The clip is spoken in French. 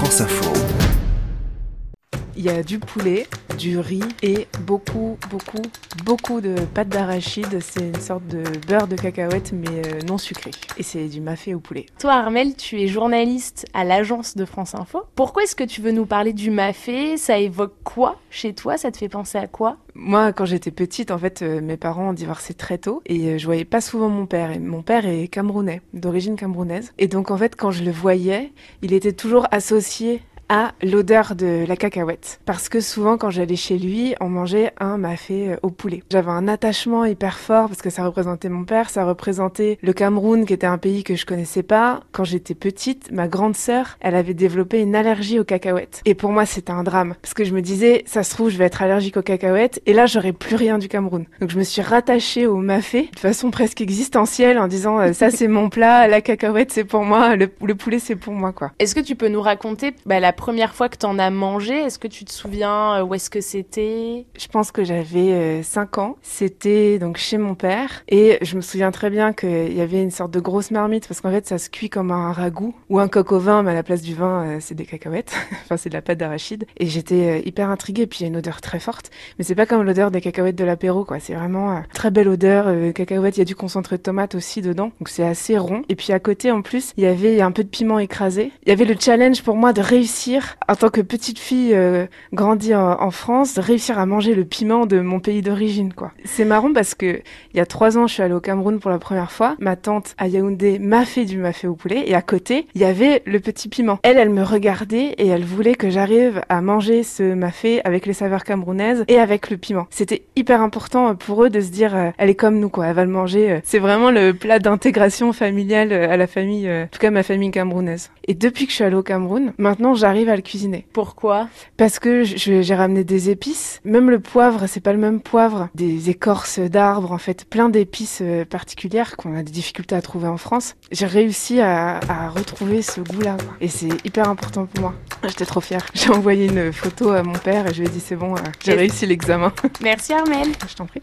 France Info. Il y a du poulet, du riz et beaucoup, beaucoup, beaucoup de pâte d'arachide. C'est une sorte de beurre de cacahuète mais euh, non sucré. Et c'est du mafé au poulet. Toi, Armel, tu es journaliste à l'agence de France Info. Pourquoi est-ce que tu veux nous parler du mafé? Ça évoque quoi chez toi? Ça te fait penser à quoi? Moi, quand j'étais petite, en fait, euh, mes parents ont divorcé très tôt et euh, je voyais pas souvent mon père. Et mon père est camerounais, d'origine camerounaise. Et donc, en fait, quand je le voyais, il était toujours associé à l'odeur de la cacahuète. Parce que souvent, quand j'allais chez lui, on mangeait un mafé euh, au poulet. J'avais un attachement hyper fort parce que ça représentait mon père, ça représentait le Cameroun, qui était un pays que je connaissais pas. Quand j'étais petite, ma grande sœur, elle avait développé une allergie aux cacahuètes. Et pour moi, c'était un drame. Parce que je me disais, ça se trouve, je vais être allergique aux cacahuètes. Et là, j'aurais plus rien du Cameroun. Donc, je me suis rattachée au mafé de façon presque existentielle en disant, euh, ça, c'est mon plat, la cacahuète, c'est pour moi, le, poulet, c'est pour moi, quoi. Est-ce que tu peux nous raconter bah, la première fois que tu en as mangé Est-ce que tu te souviens euh, où est-ce que c'était? Je pense que j'avais 5 euh, ans. C'était donc chez mon père. Et je me souviens très bien qu'il y avait une sorte de grosse marmite parce qu'en fait, ça se cuit comme un ragoût ou un coq au vin, mais à la place du vin, euh, c'est des cacahuètes. enfin, c'est de la pâte d'arachide. Et j'étais hyper intriguée. Puis il y a une odeur très forte. Mais c'est pas comme l'odeur des cacahuètes de l'apéro, quoi. C'est vraiment très belle odeur. cacahuètes, il y a du concentré de tomate aussi dedans. Donc c'est assez rond. Et puis à côté, en plus, il y avait un peu de piment écrasé. Il y avait le challenge pour moi de réussir en tant que petite fille euh, grandie en, France, réussir à manger le piment de mon pays d'origine, quoi. C'est marrant parce que il y a trois ans, je suis allée au Cameroun pour la première fois. Ma tante à Yaoundé m'a fait du mafé au poulet et à côté, il y avait le petit piment. Elle, elle me regardait et elle voulait que j'arrive à manger ce mafé avec les saveurs camerounaises et avec le piment. C'était hyper important pour eux de se dire, euh, elle est comme nous, quoi. Elle va le manger. Euh. C'est vraiment le plat d'intégration familiale à la famille, en tout cas ma famille camerounaise. Et depuis que je suis allée au Cameroun, maintenant j'arrive à le cuisiner. Pourquoi? Parce que j'ai ramené des épices. Même le poivre, c'est pas le même poivre. Des écorces d'arbres, en fait, plein d'épices euh, particulières qu'on a des difficultés à trouver en France. J'ai réussi à, retrouver ce goût-là. Et c'est hyper important pour moi. J'étais trop fière. J'ai envoyé une photo à mon père et je lui ai dit c'est bon, euh, j'ai réussi l'examen. Merci Armel. Je t'en prie.